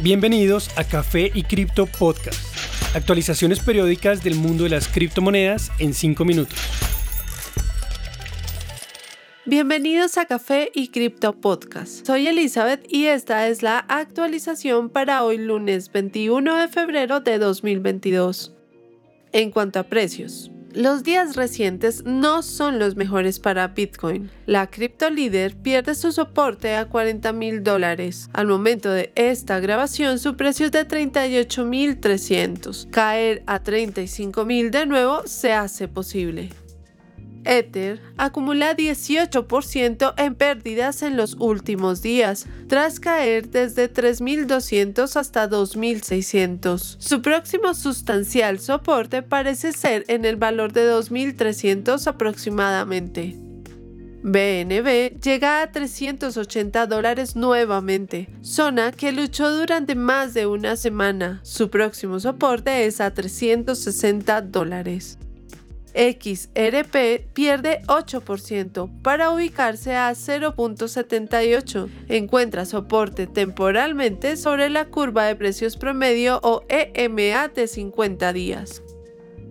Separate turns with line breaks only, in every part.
Bienvenidos a Café y Cripto Podcast. Actualizaciones periódicas del mundo de las criptomonedas en 5 minutos.
Bienvenidos a Café y Cripto Podcast. Soy Elizabeth y esta es la actualización para hoy lunes 21 de febrero de 2022. En cuanto a precios, los días recientes no son los mejores para Bitcoin. La cripto líder pierde su soporte a 40 mil dólares. Al momento de esta grabación, su precio es de 38 mil 300. Caer a 35 mil de nuevo se hace posible. Ether acumula 18% en pérdidas en los últimos días, tras caer desde 3.200 hasta 2.600. Su próximo sustancial soporte parece ser en el valor de 2.300 aproximadamente. BNB llega a 380 dólares nuevamente, zona que luchó durante más de una semana. Su próximo soporte es a 360 dólares. XRP pierde 8% para ubicarse a 0.78. Encuentra soporte temporalmente sobre la curva de precios promedio o EMA de 50 días.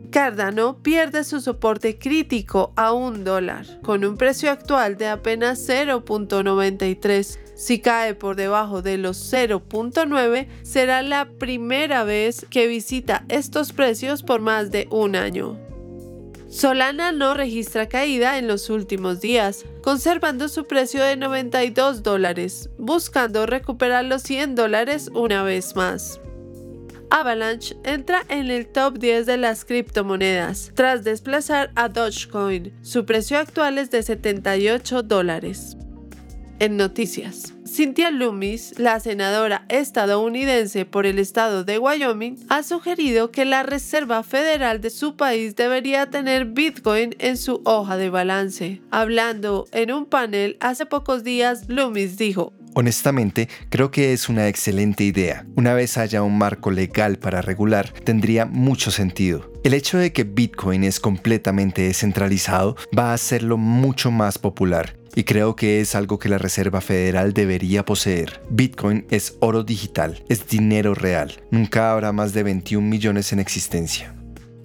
Cardano pierde su soporte crítico a un dólar, con un precio actual de apenas 0.93. Si cae por debajo de los 0.9, será la primera vez que visita estos precios por más de un año. Solana no registra caída en los últimos días, conservando su precio de 92 dólares, buscando recuperar los 100 dólares una vez más. Avalanche entra en el top 10 de las criptomonedas, tras desplazar a Dogecoin. Su precio actual es de 78 dólares. En noticias. Cynthia Loomis, la senadora estadounidense por el estado de Wyoming, ha sugerido que la Reserva Federal de su país debería tener Bitcoin en su hoja de balance. Hablando en un panel hace pocos días, Loomis dijo,
Honestamente, creo que es una excelente idea. Una vez haya un marco legal para regular, tendría mucho sentido. El hecho de que Bitcoin es completamente descentralizado va a hacerlo mucho más popular y creo que es algo que la Reserva Federal debería poseer. Bitcoin es oro digital, es dinero real. Nunca habrá más de 21 millones en existencia.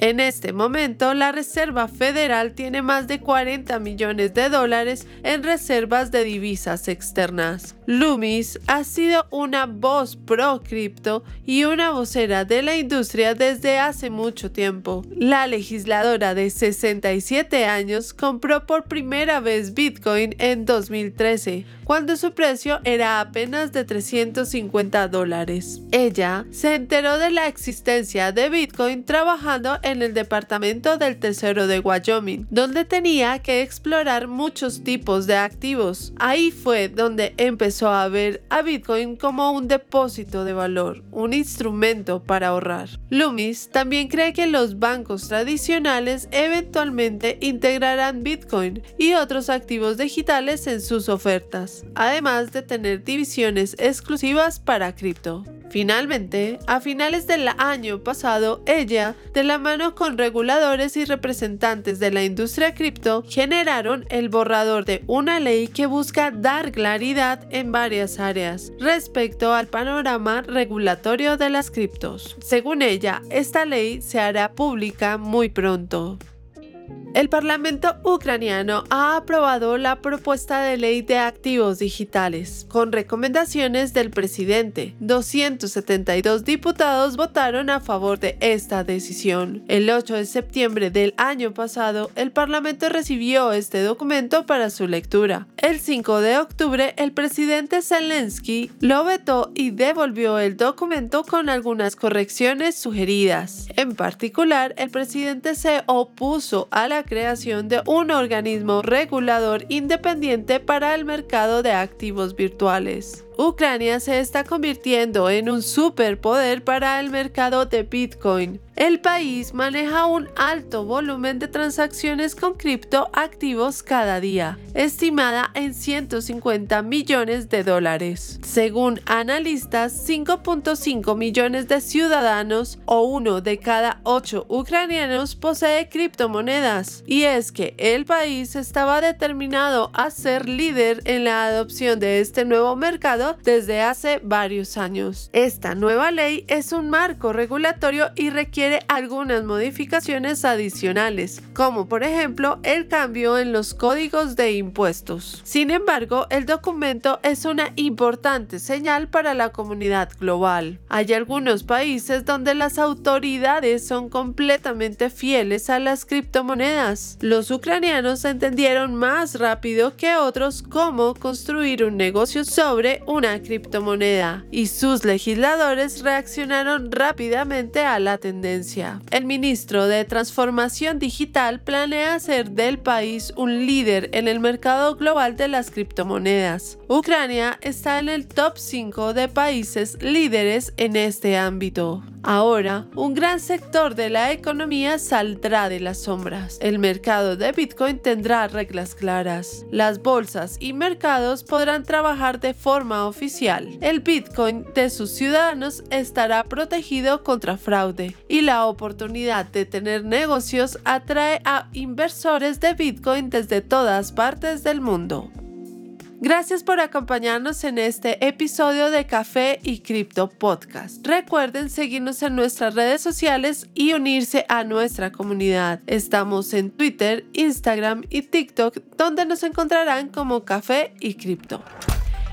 En este momento, la Reserva Federal tiene más de 40 millones de dólares en reservas de divisas externas. Loomis ha sido una voz pro cripto y una vocera de la industria desde hace mucho tiempo. La legisladora de 67 años compró por primera vez Bitcoin en 2013, cuando su precio era apenas de 350 dólares. Ella se enteró de la existencia de Bitcoin trabajando en el departamento del Tesoro de Wyoming, donde tenía que explorar muchos tipos de activos. Ahí fue donde empezó a ver a Bitcoin como un depósito de valor, un instrumento para ahorrar. Loomis también cree que los bancos tradicionales eventualmente integrarán Bitcoin y otros activos digitales en sus ofertas, además de tener divisiones exclusivas para cripto. Finalmente, a finales del año pasado, ella, de la mano con reguladores y representantes de la industria cripto, generaron el borrador de una ley que busca dar claridad en varias áreas respecto al panorama regulatorio de las criptos. Según ella, esta ley se hará pública muy pronto. El Parlamento ucraniano ha aprobado la propuesta de ley de activos digitales, con recomendaciones del presidente. 272 diputados votaron a favor de esta decisión. El 8 de septiembre del año pasado, el Parlamento recibió este documento para su lectura. El 5 de octubre, el presidente Zelensky lo vetó y devolvió el documento con algunas correcciones sugeridas. En particular, el presidente se opuso a la creación de un organismo regulador independiente para el mercado de activos virtuales. Ucrania se está convirtiendo en un superpoder para el mercado de Bitcoin. El país maneja un alto volumen de transacciones con criptoactivos cada día, estimada en 150 millones de dólares. Según analistas, 5.5 millones de ciudadanos o uno de cada ocho ucranianos posee criptomonedas. Y es que el país estaba determinado a ser líder en la adopción de este nuevo mercado desde hace varios años. Esta nueva ley es un marco regulatorio y requiere algunas modificaciones adicionales, como por ejemplo el cambio en los códigos de impuestos. Sin embargo, el documento es una importante señal para la comunidad global. Hay algunos países donde las autoridades son completamente fieles a las criptomonedas. Los ucranianos entendieron más rápido que otros cómo construir un negocio sobre una criptomoneda y sus legisladores reaccionaron rápidamente a la tendencia. El ministro de Transformación Digital planea hacer del país un líder en el mercado global de las criptomonedas. Ucrania está en el top 5 de países líderes en este ámbito. Ahora, un gran sector de la economía saldrá de las sombras. El mercado de Bitcoin tendrá reglas claras. Las bolsas y mercados podrán trabajar de oficial. El Bitcoin de sus ciudadanos estará protegido contra fraude y la oportunidad de tener negocios atrae a inversores de Bitcoin desde todas partes del mundo. Gracias por acompañarnos en este episodio de Café y Cripto Podcast. Recuerden seguirnos en nuestras redes sociales y unirse a nuestra comunidad. Estamos en Twitter, Instagram y TikTok, donde nos encontrarán como Café y Cripto.